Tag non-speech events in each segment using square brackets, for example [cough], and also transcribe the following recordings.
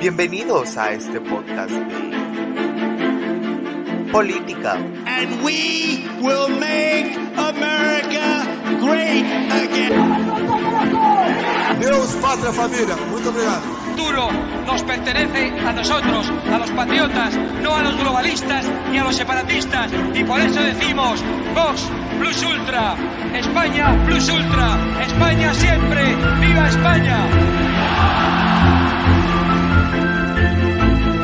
Bienvenidos a este podcast de política. And we will make America great again. Deus, pátria, família. Muito obrigado. futuro nos pertenece a nosotros, a los patriotas, no a los globalistas ni a los separatistas. Y por eso decimos, Vox Plus Ultra, España Plus Ultra, España siempre, viva España.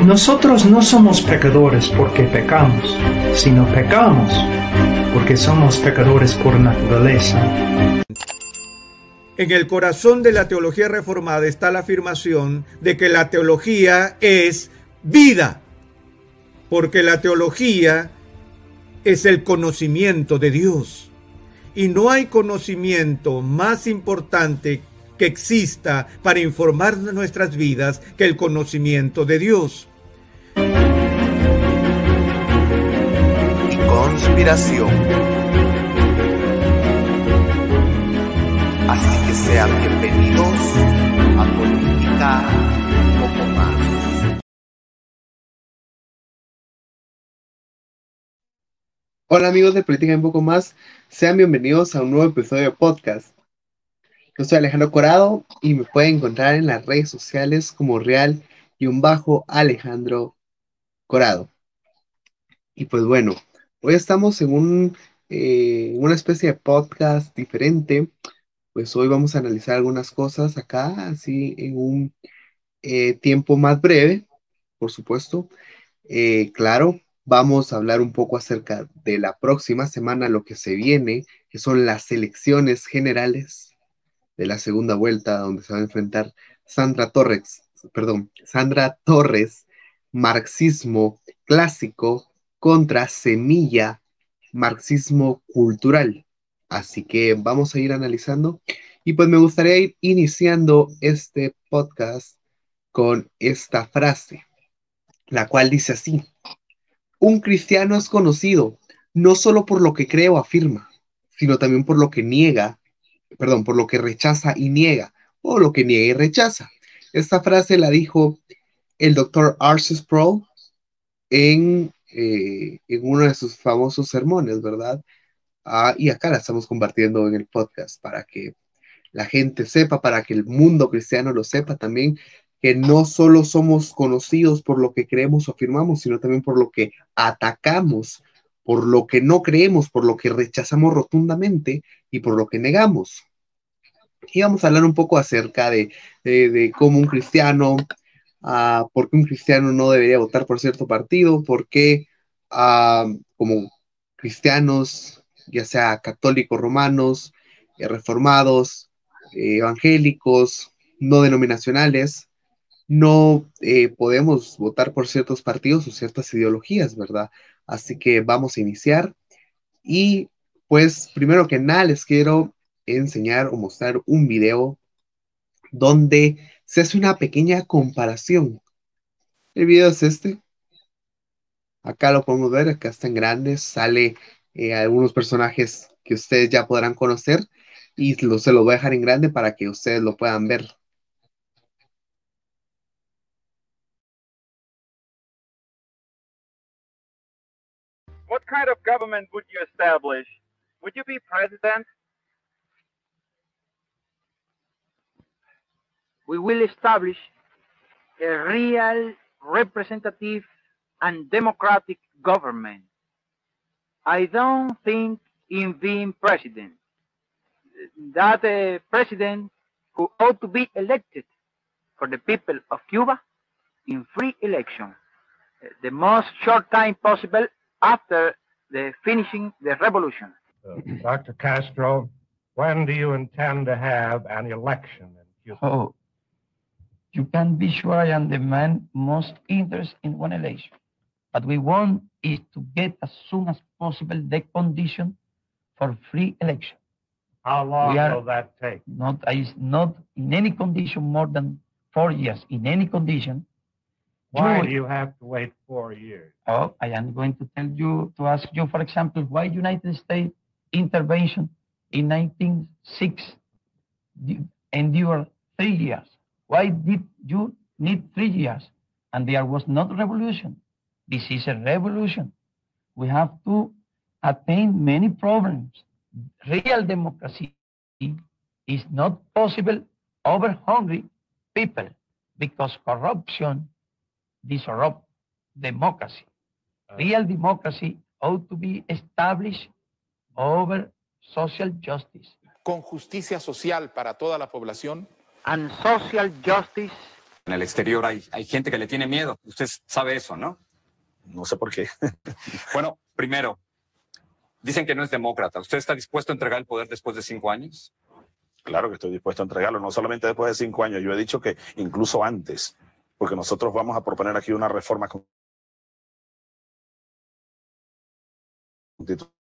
Nosotros no somos pecadores porque pecamos, sino pecamos porque somos pecadores por naturaleza. En el corazón de la teología reformada está la afirmación de que la teología es vida, porque la teología es el conocimiento de Dios. Y no hay conocimiento más importante que exista para informar nuestras vidas que el conocimiento de Dios. y conspiración. Así que sean bienvenidos a Política un poco más. Hola amigos de Política un poco más, sean bienvenidos a un nuevo episodio de podcast. Yo soy Alejandro Corado y me pueden encontrar en las redes sociales como real y un bajo Alejandro Corado. Y pues bueno, hoy estamos en un, eh, una especie de podcast diferente. Pues hoy vamos a analizar algunas cosas acá, así en un eh, tiempo más breve, por supuesto. Eh, claro, vamos a hablar un poco acerca de la próxima semana, lo que se viene, que son las elecciones generales de la segunda vuelta, donde se va a enfrentar Sandra Torres, perdón, Sandra Torres, marxismo clásico contra semilla, marxismo cultural. Así que vamos a ir analizando y pues me gustaría ir iniciando este podcast con esta frase, la cual dice así, un cristiano es conocido no solo por lo que cree o afirma, sino también por lo que niega, perdón, por lo que rechaza y niega, o lo que niega y rechaza. Esta frase la dijo el doctor Arce Sproul en, eh, en uno de sus famosos sermones, ¿verdad? Ah, y acá la estamos compartiendo en el podcast para que la gente sepa, para que el mundo cristiano lo sepa también, que no solo somos conocidos por lo que creemos o afirmamos, sino también por lo que atacamos, por lo que no creemos, por lo que rechazamos rotundamente y por lo que negamos. Y vamos a hablar un poco acerca de, de, de cómo un cristiano, uh, por qué un cristiano no debería votar por cierto partido, por qué uh, como cristianos, ya sea católicos romanos, eh, reformados, eh, evangélicos, no denominacionales, no eh, podemos votar por ciertos partidos o ciertas ideologías, ¿verdad? Así que vamos a iniciar. Y pues primero que nada les quiero enseñar o mostrar un video donde se hace una pequeña comparación. El video es este. Acá lo podemos ver, acá están grandes, sale eh, algunos personajes que ustedes ya podrán conocer y se lo voy a dejar en grande para que ustedes lo puedan ver. What kind of government would you? Would you be president? We will establish a real representative and democratic government. I don't think in being president. That a president who ought to be elected for the people of Cuba in free election, the most short time possible after the finishing the revolution. Uh, Dr. Castro, when do you intend to have an election in Cuba? Oh, you can be sure I am the man most interested in one election. What we want is to get as soon as possible the condition for free election. How long will that take? Not, is not in any condition more than four years. In any condition. Why you- do you have to wait four years? Oh, I am going to tell you, to ask you, for example, why United States intervention in 1906 endured three years? Why did you need three years? And there was not revolution. This is a revolution. We have to attain many problems. Real democracy is not possible over hungry people because corruption disrupt democracy. Uh. Real democracy ought to be established over social justice. con justicia social para toda la población. And social justice En el exterior hay, hay gente que le tiene miedo. Usted sabe eso, ¿no? No sé por qué. [laughs] bueno, primero, dicen que no es demócrata. ¿Usted está dispuesto a entregar el poder después de cinco años? Claro que estoy dispuesto a entregarlo, no solamente después de cinco años, yo he dicho que incluso antes, porque nosotros vamos a proponer aquí una reforma constitucional,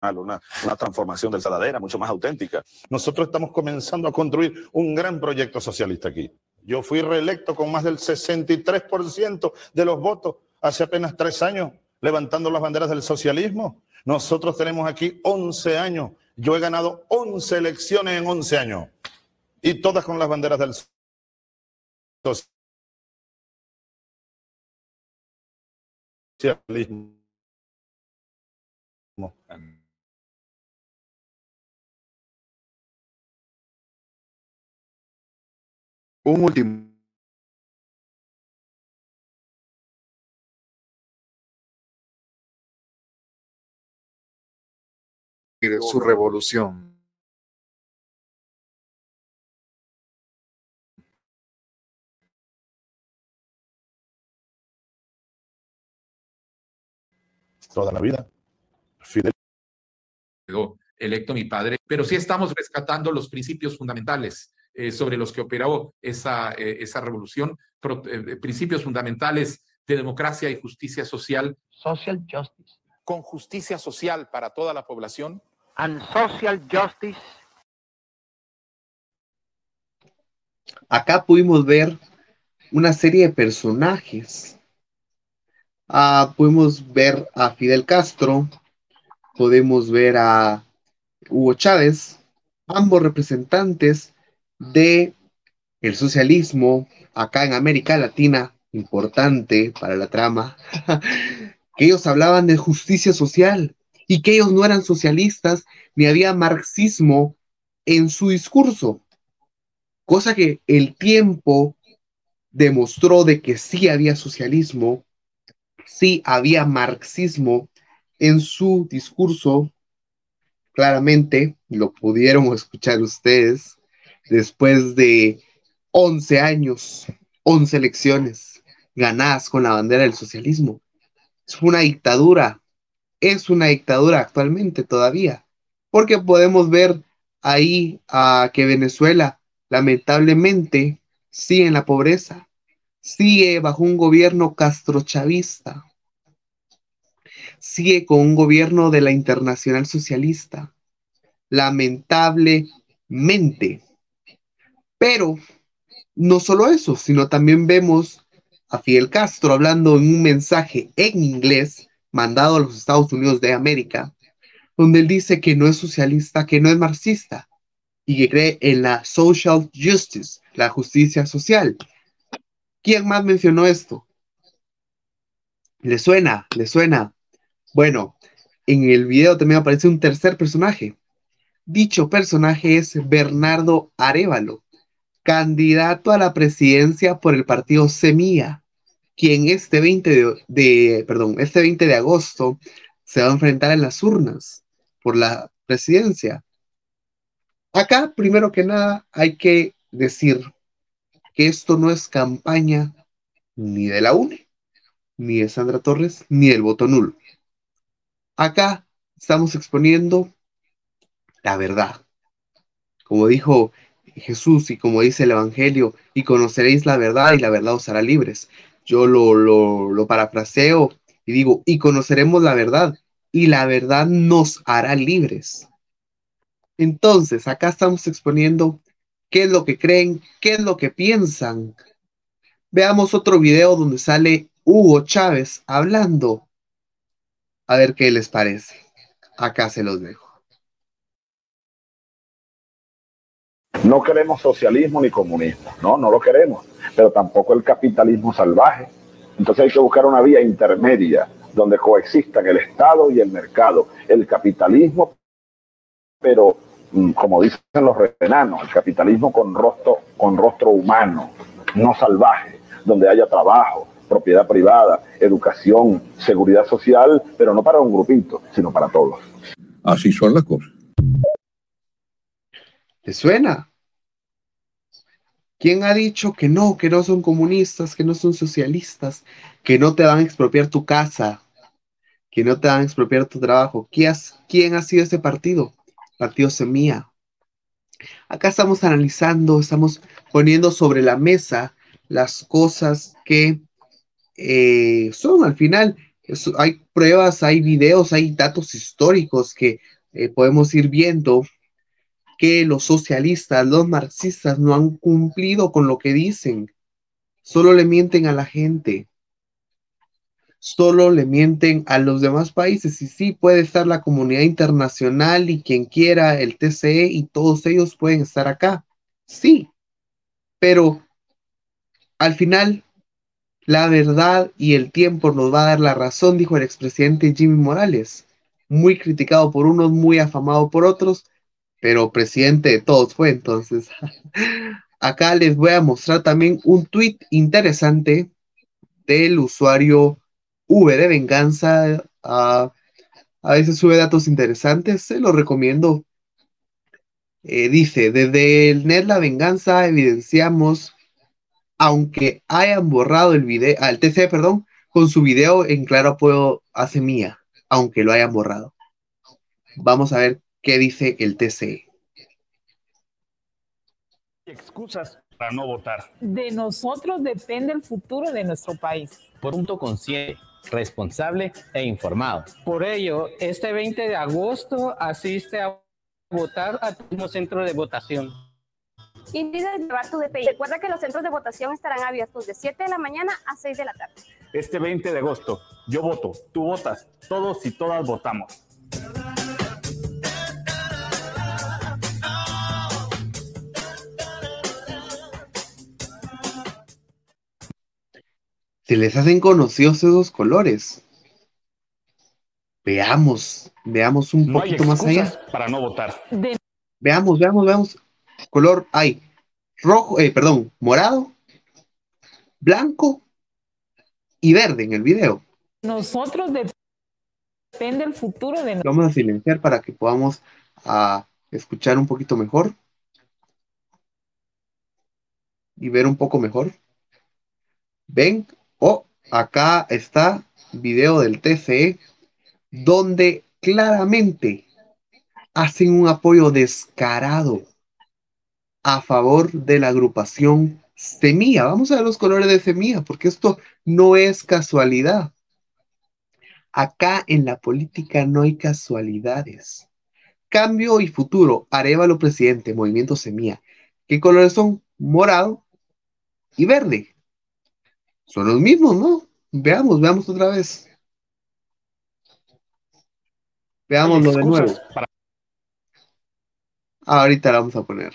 una, una transformación del Saladera mucho más auténtica. Nosotros estamos comenzando a construir un gran proyecto socialista aquí. Yo fui reelecto con más del 63% de los votos hace apenas tres años, levantando las banderas del socialismo. Nosotros tenemos aquí 11 años. Yo he ganado 11 elecciones en 11 años. Y todas con las banderas del socialismo. Un último. su revolución. Toda la vida. Fidel. quedó electo mi padre, pero sí estamos rescatando los principios fundamentales eh, sobre los que operó esa, eh, esa revolución, pro- eh, principios fundamentales de democracia y justicia social. Social justice. Con justicia social para toda la población. and social justice Acá pudimos ver una serie de personajes. Ah, pudimos ver a Fidel Castro, podemos ver a Hugo Chávez, ambos representantes de el socialismo acá en América Latina, importante para la trama, [laughs] que ellos hablaban de justicia social y que ellos no eran socialistas ni había marxismo en su discurso, cosa que el tiempo demostró de que sí había socialismo, sí había marxismo en su discurso, claramente lo pudieron escuchar ustedes después de 11 años, 11 elecciones ganadas con la bandera del socialismo. Es una dictadura, es una dictadura actualmente todavía, porque podemos ver ahí a que Venezuela lamentablemente sigue en la pobreza, sigue bajo un gobierno castrochavista, sigue con un gobierno de la internacional socialista, lamentablemente. Pero no solo eso, sino también vemos a Fidel Castro hablando en un mensaje en inglés mandado a los Estados Unidos de América, donde él dice que no es socialista, que no es marxista y que cree en la social justice, la justicia social. ¿Quién más mencionó esto? ¿Le suena? ¿Le suena? Bueno, en el video también aparece un tercer personaje. Dicho personaje es Bernardo Arevalo, candidato a la presidencia por el partido Semilla, quien este 20 de, perdón, este 20 de agosto se va a enfrentar en las urnas por la presidencia. Acá, primero que nada, hay que decir que esto no es campaña ni de la UNE, ni de Sandra Torres, ni del voto nulo. Acá estamos exponiendo la verdad. Como dijo Jesús y como dice el Evangelio, y conoceréis la verdad y la verdad os hará libres. Yo lo, lo, lo parafraseo y digo, y conoceremos la verdad y la verdad nos hará libres. Entonces, acá estamos exponiendo qué es lo que creen, qué es lo que piensan. Veamos otro video donde sale Hugo Chávez hablando. A ver qué les parece. Acá se los dejo. No queremos socialismo ni comunismo, no, no lo queremos, pero tampoco el capitalismo salvaje. Entonces hay que buscar una vía intermedia donde coexistan el Estado y el mercado, el capitalismo, pero mm, como dicen los renanos, el capitalismo con rostro, con rostro humano, no salvaje, donde haya trabajo, propiedad privada, educación, seguridad social, pero no para un grupito, sino para todos. Así son las cosas. ¿Te suena? ¿Quién ha dicho que no, que no son comunistas, que no son socialistas, que no te van a expropiar tu casa, que no te van a expropiar tu trabajo? ¿Quién, ha sido ese partido? Partido Semilla. Acá estamos analizando, estamos poniendo sobre la mesa las cosas que eh, son al final. hay pruebas, hay videos, hay datos históricos que eh, podemos ir viendo que los socialistas, los marxistas no han cumplido con lo que dicen. Solo le mienten a la gente. Solo le mienten a los demás países. Y sí, puede estar la comunidad internacional y quien quiera, el TCE y todos ellos pueden estar acá. Sí. Pero al final, la verdad y el tiempo nos va a dar la razón, dijo el expresidente Jimmy Morales. Muy criticado por unos, muy afamado por otros pero presidente de todos fue entonces. [laughs] Acá les voy a mostrar también un tweet interesante del usuario V de Venganza. a veces sube datos interesantes, se los recomiendo. Eh, dice, desde el Net La Venganza evidenciamos, aunque hayan borrado el video, al TC, perdón, con su video en claro apoyo hace mía, aunque lo hayan borrado. Vamos a ver ¿Qué dice el TCE? Excusas para no votar. De nosotros depende el futuro de nuestro país. Por un consciente, responsable e informado. Por ello, este 20 de agosto asiste a votar a tu centro de votación. Invita a llevar tu DPI. Recuerda que los centros de votación estarán abiertos de 7 de la mañana a 6 de la tarde. Este 20 de agosto, yo voto, tú votas, todos y todas votamos. se les hacen conocidos esos colores. Veamos, veamos un poquito más allá. Para no votar. Veamos, veamos, veamos. Color hay rojo, eh, perdón, morado, blanco y verde en el video. Nosotros depende el futuro de Vamos a silenciar para que podamos a, escuchar un poquito mejor y ver un poco mejor. Ven, Oh, acá está video del TCE donde claramente hacen un apoyo descarado a favor de la agrupación Semilla. Vamos a ver los colores de Semilla, porque esto no es casualidad. Acá en la política no hay casualidades. Cambio y futuro, Arevalo presidente, movimiento Semilla. ¿Qué colores son? Morado y verde. Son los mismos, ¿no? Veamos, veamos otra vez. Veámoslo de nuevo. ahorita la vamos a poner.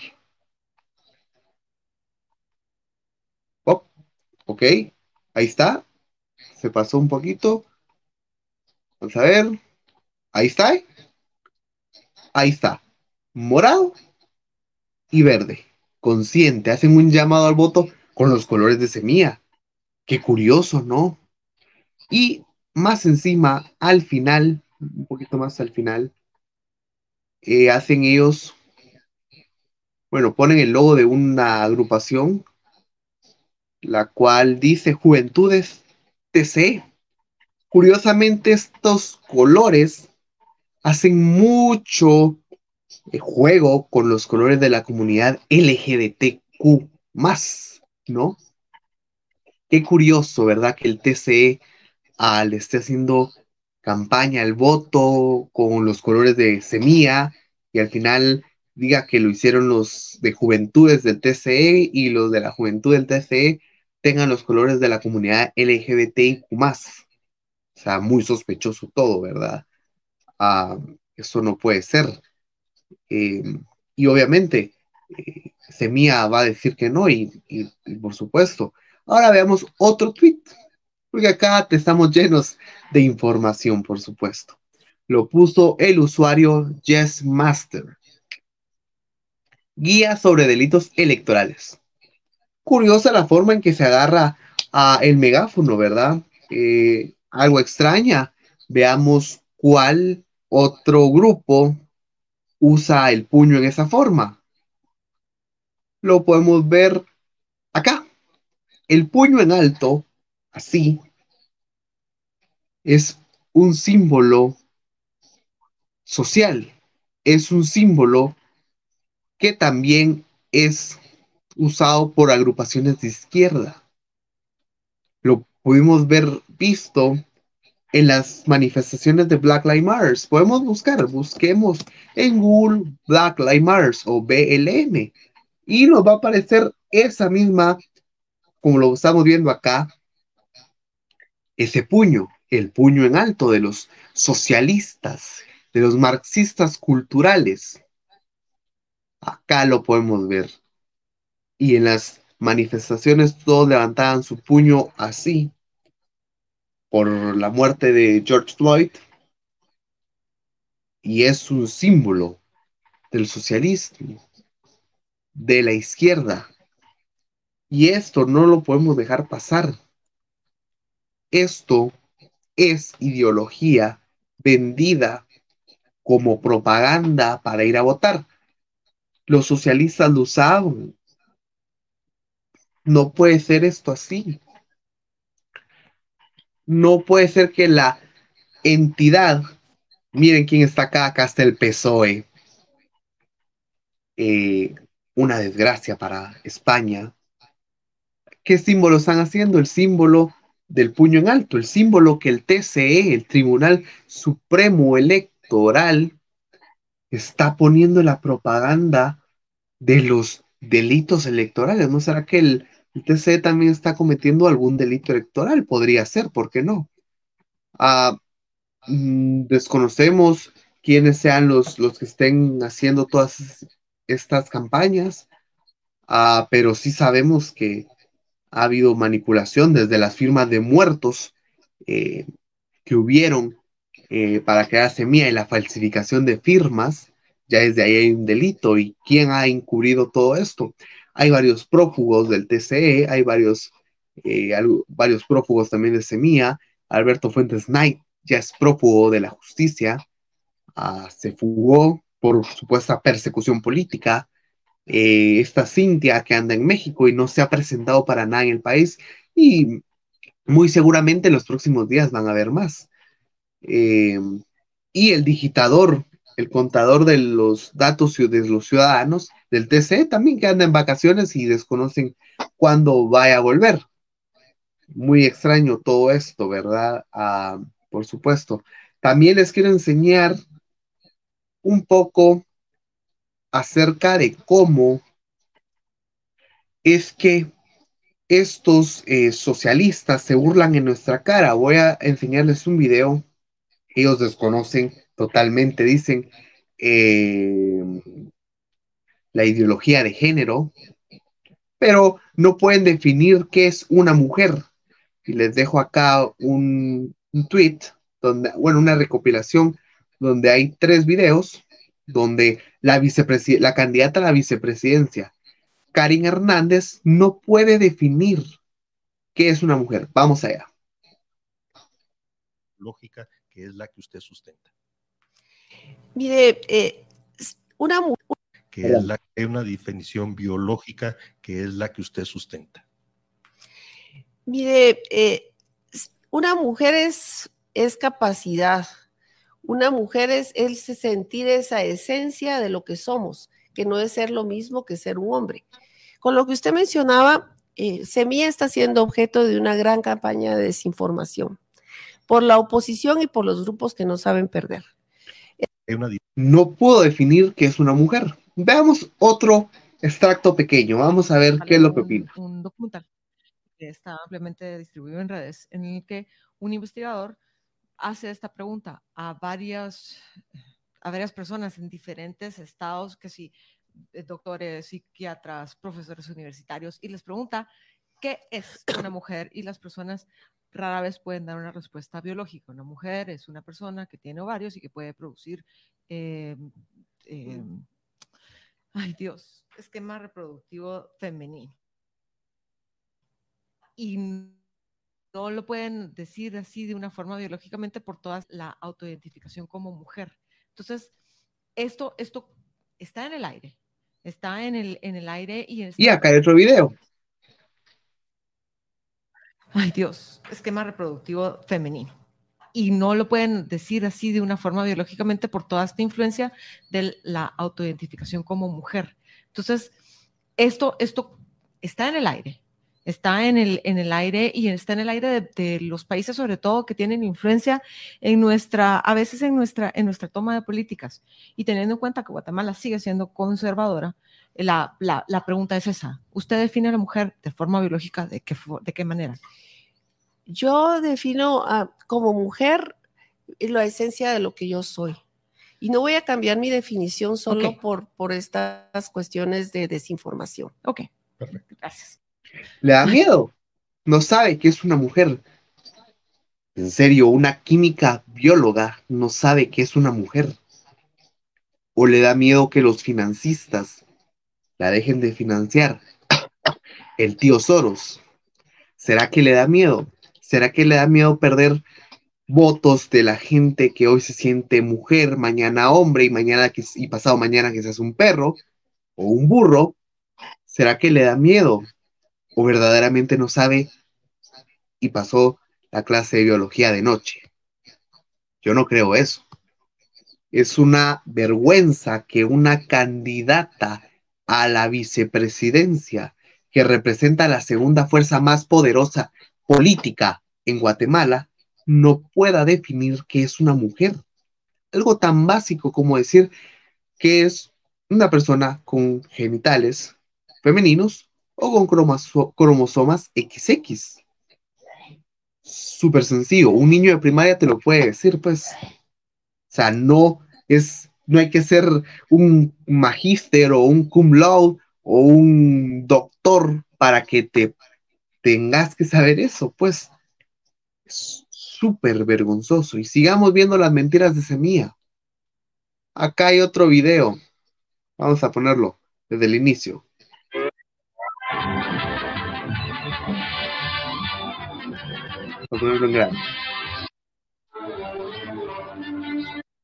Oh, ok, ahí está. Se pasó un poquito. Vamos a ver. Ahí está. Ahí está. Morado y verde. Consciente. Hacen un llamado al voto con los colores de semilla. Qué curioso, ¿no? Y más encima, al final, un poquito más al final, eh, hacen ellos, bueno, ponen el logo de una agrupación, la cual dice Juventudes TC. Curiosamente, estos colores hacen mucho eh, juego con los colores de la comunidad LGBTQ ¿no? Qué curioso, ¿verdad? Que el TCE ah, esté haciendo campaña al voto con los colores de semilla y al final diga que lo hicieron los de juventudes del TCE y los de la juventud del TCE tengan los colores de la comunidad LGBTIQ O sea, muy sospechoso todo, ¿verdad? Ah, eso no puede ser. Eh, y obviamente, eh, va a decir que no, y, por supuesto. Ahora veamos otro tweet, porque acá te estamos llenos de información, por supuesto. Lo puso el usuario Jess Master. Guía sobre delitos electorales. Curiosa la forma en que se agarra a el megáfono, ¿verdad? Eh, algo extraña. Veamos cuál otro grupo usa el puño en esa forma. Lo podemos ver acá. El puño en alto, así, es un símbolo social. Es un símbolo que también es usado por agrupaciones de izquierda. Lo pudimos ver visto en las manifestaciones de Black Lives Matter. Podemos buscar, busquemos en Google Black Lives Matter o BLM y nos va a aparecer esa misma, como lo estamos viendo acá, ese puño, el puño en alto de los socialistas, de los marxistas culturales. Acá lo podemos ver. Y en las manifestaciones todos levantaban su puño así por la muerte de George Floyd. Y es un símbolo del socialismo, de la izquierda. Y esto no lo podemos dejar pasar. Esto es ideología vendida como propaganda para ir a votar. Los socialistas lo usaban. No puede ser esto así. No puede ser que la entidad, miren quién está acá, acá está el PSOE. Eh, una desgracia para España. ¿Qué símbolo están haciendo? El símbolo del puño en alto, el símbolo que el TCE, el Tribunal Supremo Electoral, está poniendo la propaganda de los delitos electorales. ¿No será que el, TCE también está cometiendo algún delito electoral? Podría ser, ¿por qué no? Ah, mm, desconocemos quiénes sean los, los que estén haciendo todas estas campañas, ah, pero sí sabemos que ha habido manipulación desde las firmas de muertos eh, que hubieron eh, para crear semilla y la falsificación de firmas, ya desde ahí hay un delito. ¿Y quién ha encubrido todo esto? Hay varios prófugos del TCE, hay varios, eh, varios prófugos también de Semilla. Alberto Fuentes Knight ya es prófugo de la justicia, ah, se fugó por supuesta persecución política. Eh, esta Cintia que anda en México y no se ha presentado para nada en el país y muy seguramente en los próximos días van a haber más. Eh, y el digitador, el contador de los datos de los ciudadanos del TC también que anda en vacaciones y desconocen cuándo vaya a volver. Muy extraño todo esto, ¿verdad? Ah, por supuesto. También les quiero enseñar un poco acerca de cómo es que estos eh, socialistas se burlan en nuestra cara. Voy a enseñarles un video. Ellos desconocen totalmente, dicen eh, la ideología de género, pero no pueden definir qué es una mujer. Y les dejo acá un, tweet, donde, bueno, una recopilación donde hay tres videos donde la, la candidata a la vicepresidencia, Karin Hernández, no puede definir qué es una mujer. Vamos allá. Lógica que es la que usted sustenta. Mire, eh, una mujer... Que es la, una definición biológica que es la que usted sustenta. Mire, eh, una mujer es, es capacidad Una mujer es el sentir esa esencia de lo que somos, que no es ser lo mismo que ser un hombre. Con lo que usted mencionaba, eh, Semilla está siendo objeto de una gran campaña de desinformación por la oposición y por los grupos que no saben perder. No puedo definir qué es una mujer. Veamos otro extracto pequeño. Vamos a ver qué es lo que opina. Un documental que está ampliamente distribuido en redes en el que un investigador hace esta pregunta a varias, a varias personas en diferentes estados, que sí, eh, doctores, psiquiatras, profesores universitarios, y les pregunta qué es una mujer y las personas rara vez pueden dar una respuesta biológica. Una mujer es una persona que tiene ovarios y que puede producir, eh, eh, ay Dios, esquema reproductivo femenino. Y no lo pueden decir así de una forma biológicamente por toda la autoidentificación como mujer. Entonces, esto, esto está en el aire, está en el, en el aire y... Y acá hay otro video. Ay Dios, esquema reproductivo femenino. Y no lo pueden decir así de una forma biológicamente por toda esta influencia de la autoidentificación como mujer. Entonces, esto, esto está en el aire, está en el, en el aire y está en el aire de, los países sobre todo que tienen influencia en nuestra, a veces en nuestra, en nuestra toma de políticas. Y teniendo en cuenta que Guatemala sigue siendo conservadora, la, la, la pregunta es esa. ¿Usted define a la mujer de forma biológica de qué, de qué manera? Yo defino como mujer la esencia de lo que yo soy. Y no voy a cambiar mi definición solo por, por estas cuestiones de desinformación. Ok, perfecto. Gracias. Le da miedo. No sabe que es una mujer. En serio, una química bióloga no sabe que es una mujer. O le da miedo que los financistas la dejen de financiar. [coughs] El tío Soros. ¿Será que le da miedo? ¿Será que le da miedo perder votos de la gente que hoy se siente mujer, mañana hombre y mañana que, y pasado mañana que seas un perro o un burro? ¿Será que le da miedo? ¿O verdaderamente no sabe y pasó la clase de biología de noche? Yo no creo eso. Es una vergüenza que una candidata a la vicepresidencia que representa la segunda fuerza más poderosa política en Guatemala no pueda definir qué es una mujer. Algo tan básico como decir que es una persona con genitales femeninos o con cromosomas XX. Súper sencillo. Un niño de primaria te lo puede decir, pues. O sea, no es, no hay que ser un magíster o un cum laude o un doctor para que te tengas que saber eso, pues es súper vergonzoso. Y sigamos viendo las mentiras de Semilla. Acá hay otro video. Vamos a ponerlo desde el inicio. Vamos a ponerlo en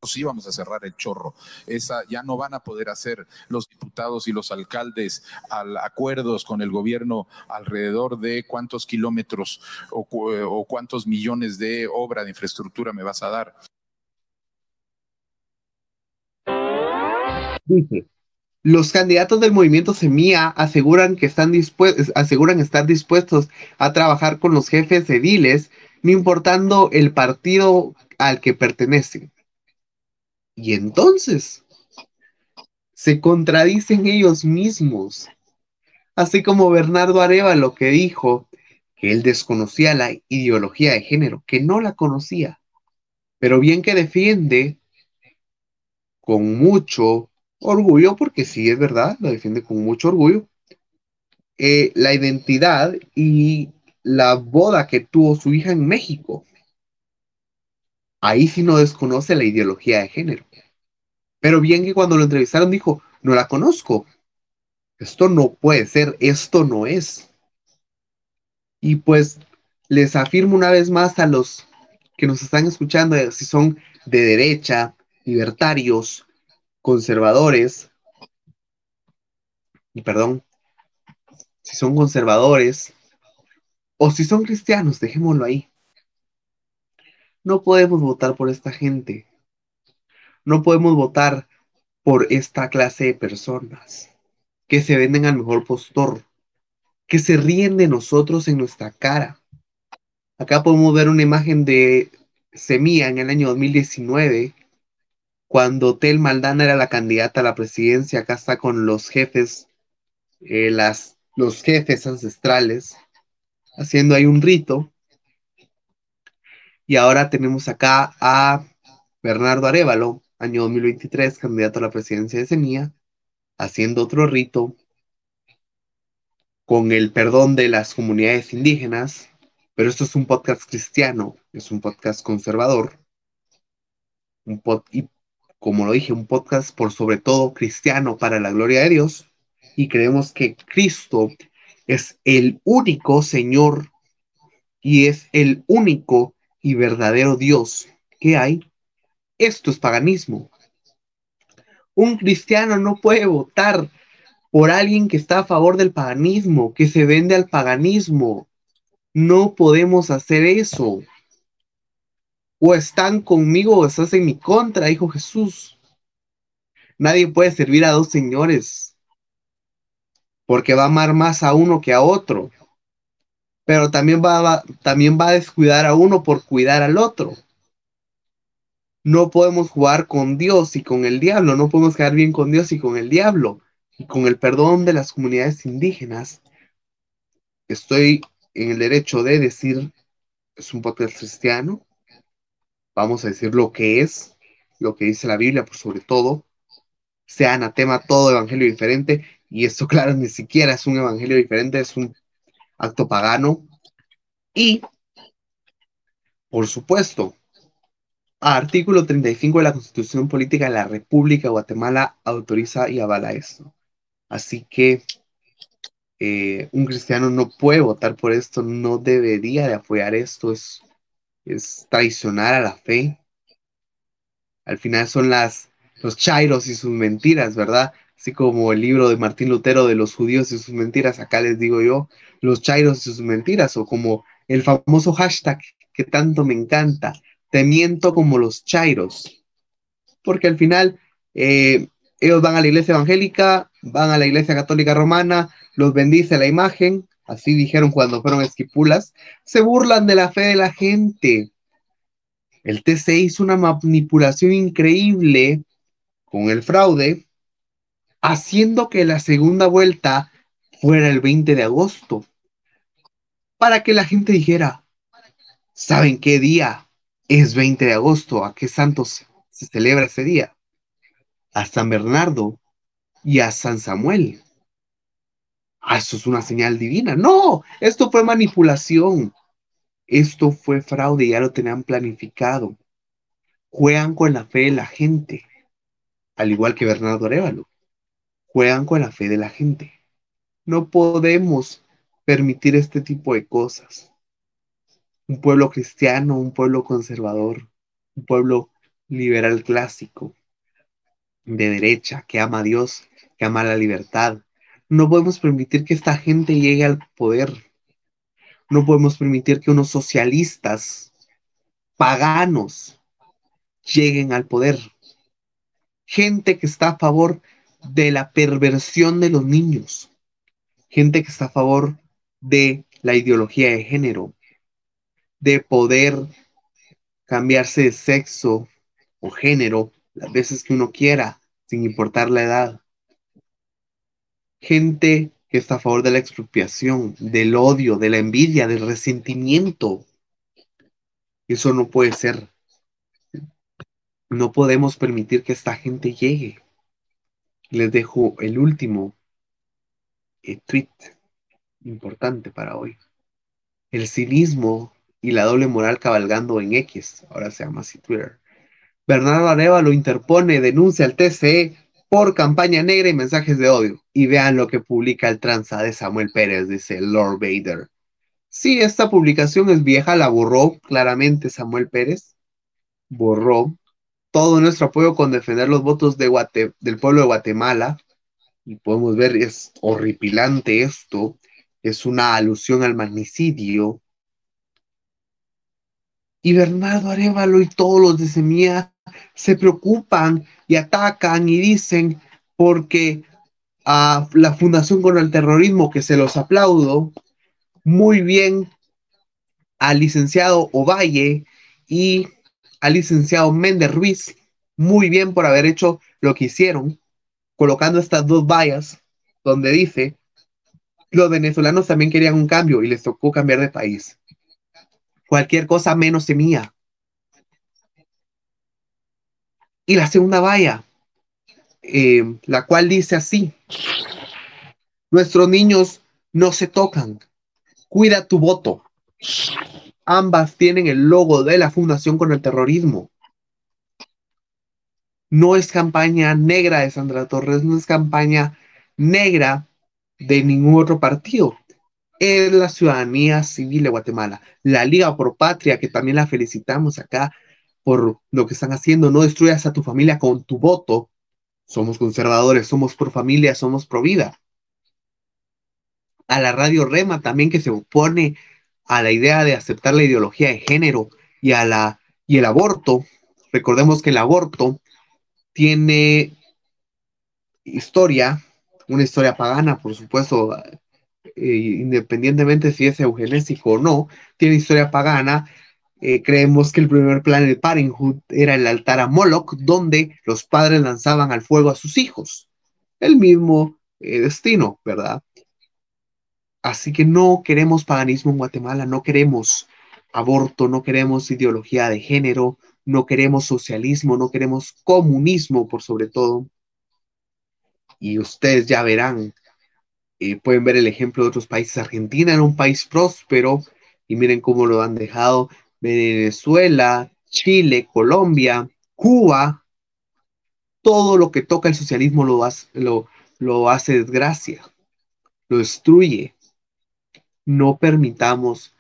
sí vamos a cerrar el chorro. Esa ya no van a poder hacer los diputados y los alcaldes al acuerdos con el gobierno alrededor de cuántos kilómetros o, cuántos millones de obra de infraestructura me vas a dar. Dice, los candidatos del movimiento Semilla aseguran que están aseguran estar dispuestos a trabajar con los jefes ediles, no importando el partido al que pertenecen. Y entonces se contradicen ellos mismos. Así como Bernardo lo que dijo que él desconocía la ideología de género, que no la conocía, pero bien que defiende con mucho orgullo, porque sí es verdad, la defiende con mucho orgullo, eh, la identidad y la boda que tuvo su hija en México ahí sí no desconoce la ideología de género. Pero bien que cuando lo entrevistaron dijo, no la conozco. Esto no puede ser, esto no es. Y pues les afirmo una vez más a los que nos están escuchando, eh, si son de derecha, libertarios, conservadores, y perdón, si son conservadores, o si son cristianos, dejémoslo ahí. No podemos votar por esta gente. No podemos votar por esta clase de personas que se venden al mejor postor, que se ríen de nosotros en nuestra cara. Acá podemos ver una imagen de Semilla en el año 2019, cuando Tel Maldana era la candidata a la presidencia. Acá está con los jefes, eh, los jefes ancestrales, haciendo ahí un rito. Y ahora tenemos acá a Bernardo Arevalo, año 2023, candidato a la presidencia de Semilla, haciendo otro rito con el perdón de las comunidades indígenas, pero esto es un podcast cristiano, es un podcast conservador, un pod y como lo dije, un podcast por sobre todo cristiano para la gloria de Dios, y creemos que Cristo es el único Señor y es el único y verdadero Dios que hay. Esto es paganismo. Un cristiano no puede votar por alguien que está a favor del paganismo, que se vende al paganismo. No podemos hacer eso. O están conmigo o estás en mi contra, dijo Jesús. Nadie puede servir a dos señores, porque va a amar más a uno que a otro. Pero también va, también va a descuidar a uno por cuidar al otro. No podemos jugar con Dios y con el diablo, no podemos quedar bien con Dios y con el diablo. Y con el perdón de las comunidades indígenas, estoy en el derecho de decir, es un podcast cristiano, vamos a decir lo que es, lo que dice la Biblia por sobre todo, sea anatema todo evangelio diferente, y esto [laughs] claro, ni siquiera es un evangelio diferente, es un acto pagano. Y, por supuesto, artículo 35 de la Constitución Política de la República de Guatemala autoriza y avala esto. Así que eh, un cristiano no puede votar por esto, no debería de apoyar esto, es, es traicionar a la fe. Al final son las, los chairos y sus mentiras, ¿verdad? Así como el libro de Martín Lutero de los judíos y sus mentiras, acá les digo yo, los chairos y sus mentiras, o como el famoso hashtag que tanto me encanta, te miento como los chairos. Porque al final eh, ellos van a la iglesia evangélica, van a la iglesia católica romana, los bendice la imagen, así dijeron cuando fueron esquipulas, se burlan de la fe de la gente. El TC hizo una manipulación increíble con el fraude, haciendo que la segunda vuelta fuera el 20 de agosto, para que la gente dijera, ¿saben qué día es 20 de agosto? ¿A qué santos se celebra ese día? A San Bernardo y a San Samuel. Ah, eso es una señal divina. No, esto fue manipulación. Esto fue fraude, ya lo tenían planificado. Juegan con la fe de la gente, al igual que Bernardo Arevalo. Juegan con la fe de la gente. No podemos permitir este tipo de cosas. Un pueblo cristiano, un pueblo conservador, un pueblo liberal clásico, de derecha, que ama a Dios, que ama la libertad. No podemos permitir que esta gente llegue al poder. No podemos permitir que unos socialistas paganos lleguen al poder. Gente que está a favor de la perversión de los niños. Gente que está a favor de la ideología de género, de poder cambiarse de sexo o género las veces que uno quiera, sin importar la edad. Gente que está a favor de la expropiación, del odio, de la envidia, del resentimiento. Eso no puede ser. No podemos permitir que esta gente llegue. Les dejo el último eh, tweet importante para hoy. El cinismo y la doble moral cabalgando en X, ahora se llama así Twitter. Bernardo Areva lo interpone, denuncia al TCE por campaña negra y mensajes de odio. Y vean lo que publica el tranza de Samuel Pérez, dice Lord Vader. Sí, esta publicación es vieja, la borró claramente Samuel Pérez. Borró todo nuestro apoyo con defender los votos del pueblo de Guatemala. Y podemos ver, es horripilante esto. Es una alusión al magnicidio. Y Bernardo Arevalo y todos los de Semilla se preocupan y atacan y dicen porque a la Fundación contra el Terrorismo, que se los aplaudo, muy bien al licenciado Ovalle y al licenciado Méndez Ruiz, muy bien por haber hecho lo que hicieron, colocando estas dos vallas donde dice, los venezolanos también querían un cambio y les tocó cambiar de país. Cualquier cosa menos semilla. Y la segunda valla, eh, la cual dice así, nuestros niños no se tocan, cuida tu voto. Ambas tienen el logo de la Fundación con el Terrorismo. No es campaña negra de Sandra Torres, no es campaña negra de ningún otro partido. Es la ciudadanía civil de Guatemala. La Liga por Patria, que también la felicitamos acá por lo que están haciendo. No destruyas a tu familia con tu voto. Somos conservadores, somos pro familia, somos pro vida. A la Radio Rema también que se opone a la idea de aceptar la ideología de género y a la y el aborto. Recordemos que el aborto tiene historia, una historia pagana, por supuesto, eh, independientemente si es eugenésico o no, tiene historia pagana. Eh, creemos que el primer plan de Parenthood era el altar a Moloch, donde los padres lanzaban al fuego a sus hijos. El mismo eh, destino, ¿verdad? Así que no queremos paganismo en Guatemala, no queremos aborto, no queremos ideología de género, no queremos socialismo, no queremos comunismo por sobre todo. Y ustedes ya verán, eh, pueden ver el ejemplo de otros países. Argentina era un país próspero y miren cómo lo han dejado. Venezuela, Chile, Colombia, Cuba, todo lo que toca el socialismo lo, lo hace desgracia, lo destruye. No permitamos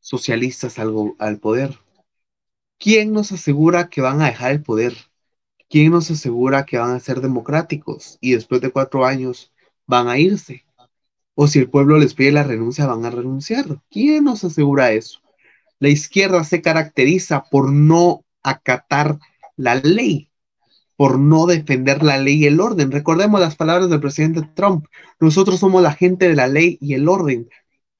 socialistas al, al poder. ¿Quién nos asegura que van a dejar el poder? ¿Quién nos asegura que van a ser democráticos y después de cuatro años van a irse? O si el pueblo les pide la renuncia, van a renunciar. ¿Quién nos asegura eso? La izquierda se caracteriza por no acatar la ley, por no defender la ley y el orden. Recordemos las palabras del presidente Trump. Nosotros somos la gente de la ley y el orden.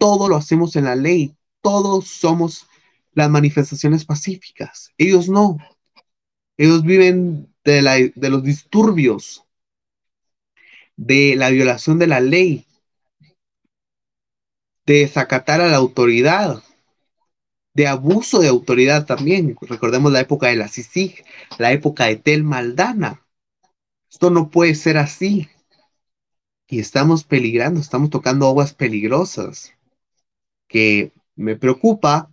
Todo lo hacemos en la ley. Todos somos las manifestaciones pacíficas. Ellos no. Ellos viven de, la, de los disturbios, de la violación de la ley, de desacatar a la autoridad, de abuso de autoridad también. Recordemos la época de la CICIG, la época de Tel Maldana. Esto no puede ser así. Y estamos peligrando, estamos tocando aguas peligrosas, que me preocupa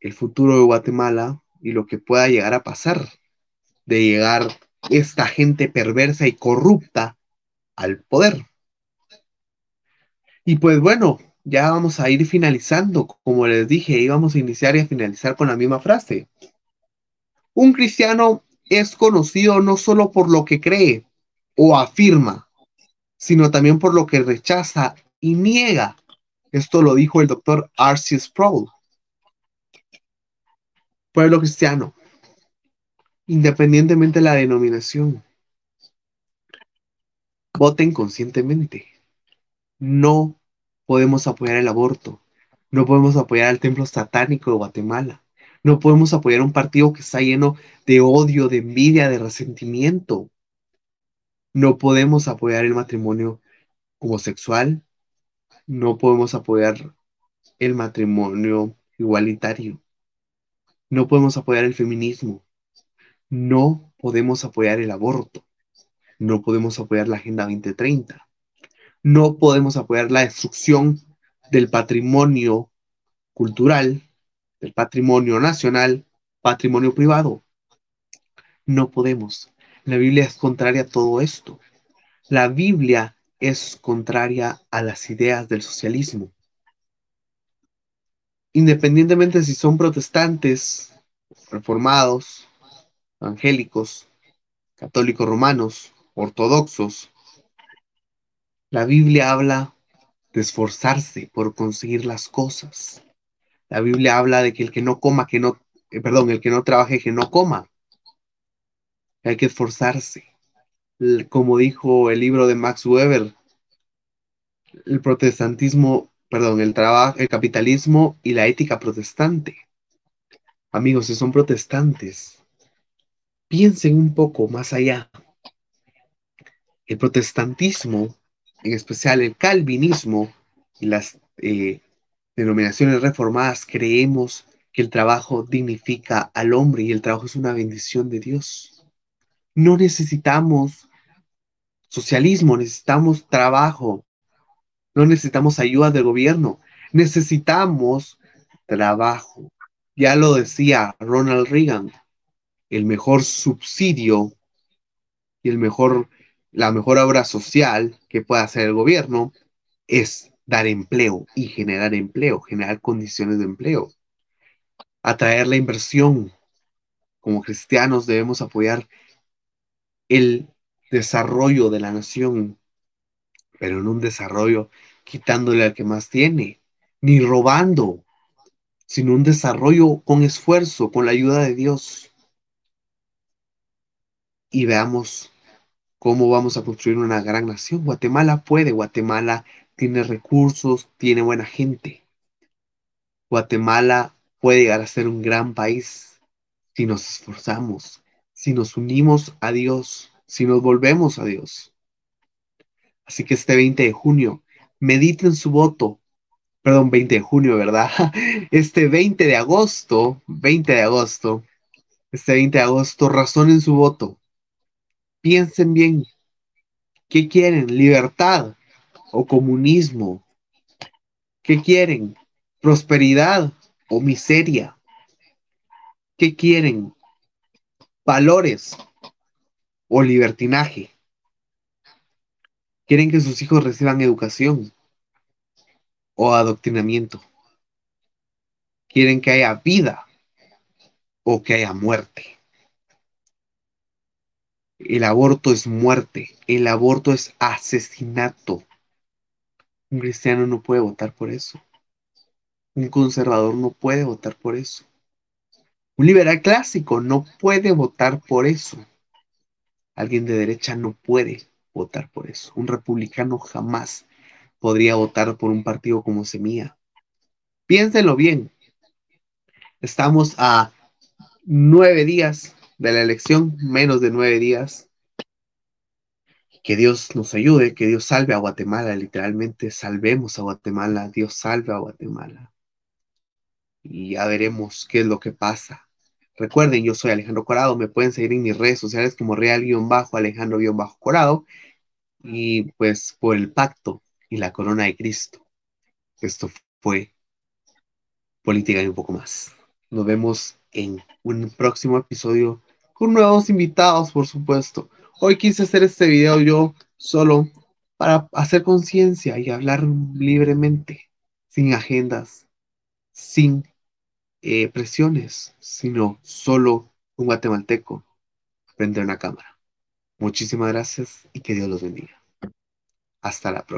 el futuro de Guatemala y lo que pueda llegar a pasar, de llegar esta gente perversa y corrupta al poder. Y pues bueno, ya vamos a ir finalizando. Como les dije, íbamos a iniciar y a finalizar con la misma frase. Un cristiano es conocido no solo por lo que cree o afirma, sino también por lo que rechaza y niega. Esto lo dijo el doctor Arceus Sproul. Pueblo cristiano, independientemente de la denominación, voten conscientemente. No podemos apoyar el aborto. No podemos apoyar al templo satánico de Guatemala. No podemos apoyar un partido que está lleno de odio, de envidia, de resentimiento. No podemos apoyar el matrimonio homosexual. No podemos apoyar el matrimonio igualitario. No podemos apoyar el feminismo. No podemos apoyar el aborto. No podemos apoyar la Agenda 2030. No podemos apoyar la destrucción del patrimonio cultural, del patrimonio nacional, patrimonio privado. No podemos. La Biblia es contraria a todo esto. La Biblia es contraria a las ideas del socialismo independientemente si son protestantes, reformados, evangélicos, católicos romanos, ortodoxos, la Biblia habla de esforzarse por conseguir las cosas. La Biblia habla de que el que no coma, que no, eh, perdón, el que no trabaje, que no coma. hay que esforzarse. Como dijo el libro de Max Weber, el protestantismo, perdón, el trabajo, el capitalismo y la ética protestante. Amigos, si son protestantes, piensen un poco más allá. El protestantismo, en especial el calvinismo y las eh, denominaciones reformadas, creemos que el trabajo dignifica al hombre y el trabajo es una bendición de Dios. No necesitamos socialismo, necesitamos trabajo. No necesitamos ayuda del gobierno, necesitamos trabajo. Ya lo decía Ronald Reagan, el mejor subsidio y el mejor, la mejor obra social que puede hacer el gobierno es dar empleo y generar empleo, generar condiciones de empleo, atraer la inversión. Como cristianos debemos apoyar el desarrollo de la nación, pero en un desarrollo quitándole al que más tiene, ni robando, sino un desarrollo con esfuerzo, con la ayuda de Dios. Y veamos cómo vamos a construir una gran nación. Guatemala puede, Guatemala tiene recursos, tiene buena gente. Guatemala puede llegar a ser un gran país si nos esforzamos, si nos unimos a Dios, si nos volvemos a Dios. Así que este 20 de junio, mediten su voto. Perdón, 20 de junio, ¿verdad? [laughs] Este 20 de agosto, 20 de agosto, este 20 de agosto, razonen su voto. Piensen bien. ¿Qué quieren? ¿Libertad o comunismo? ¿Qué quieren? ¿Prosperidad o miseria? ¿Qué quieren? ¿Valores o libertinaje? ¿Quieren que sus hijos reciban educación o adoctrinamiento? ¿Quieren que haya vida o que haya muerte? El aborto es muerte, el aborto es asesinato. Un cristiano no puede votar por eso. Un conservador no puede votar por eso. Un liberal clásico no puede votar por eso. Alguien de derecha no puede votar por eso. Un republicano jamás podría votar por un partido como Semilla. Piénsenlo bien. Estamos a nueve días de la elección, menos de nueve días. Que Dios nos ayude, que Dios salve a Guatemala, literalmente salvemos a Guatemala, Dios salve a Guatemala. Y ya veremos qué es lo que pasa. Recuerden, yo soy Alejandro Corado, me pueden seguir en mis redes sociales como real-alejandro-corado y pues por el pacto y la corona de Cristo. Esto fue política y un poco más. Nos vemos en un próximo episodio con nuevos invitados, por supuesto. Hoy quise hacer este video yo solo para hacer conciencia y hablar libremente, sin agendas, sin eh, presiones, sino solo un guatemalteco frente una cámara. Muchísimas gracias y que Dios los bendiga. Hasta la próxima.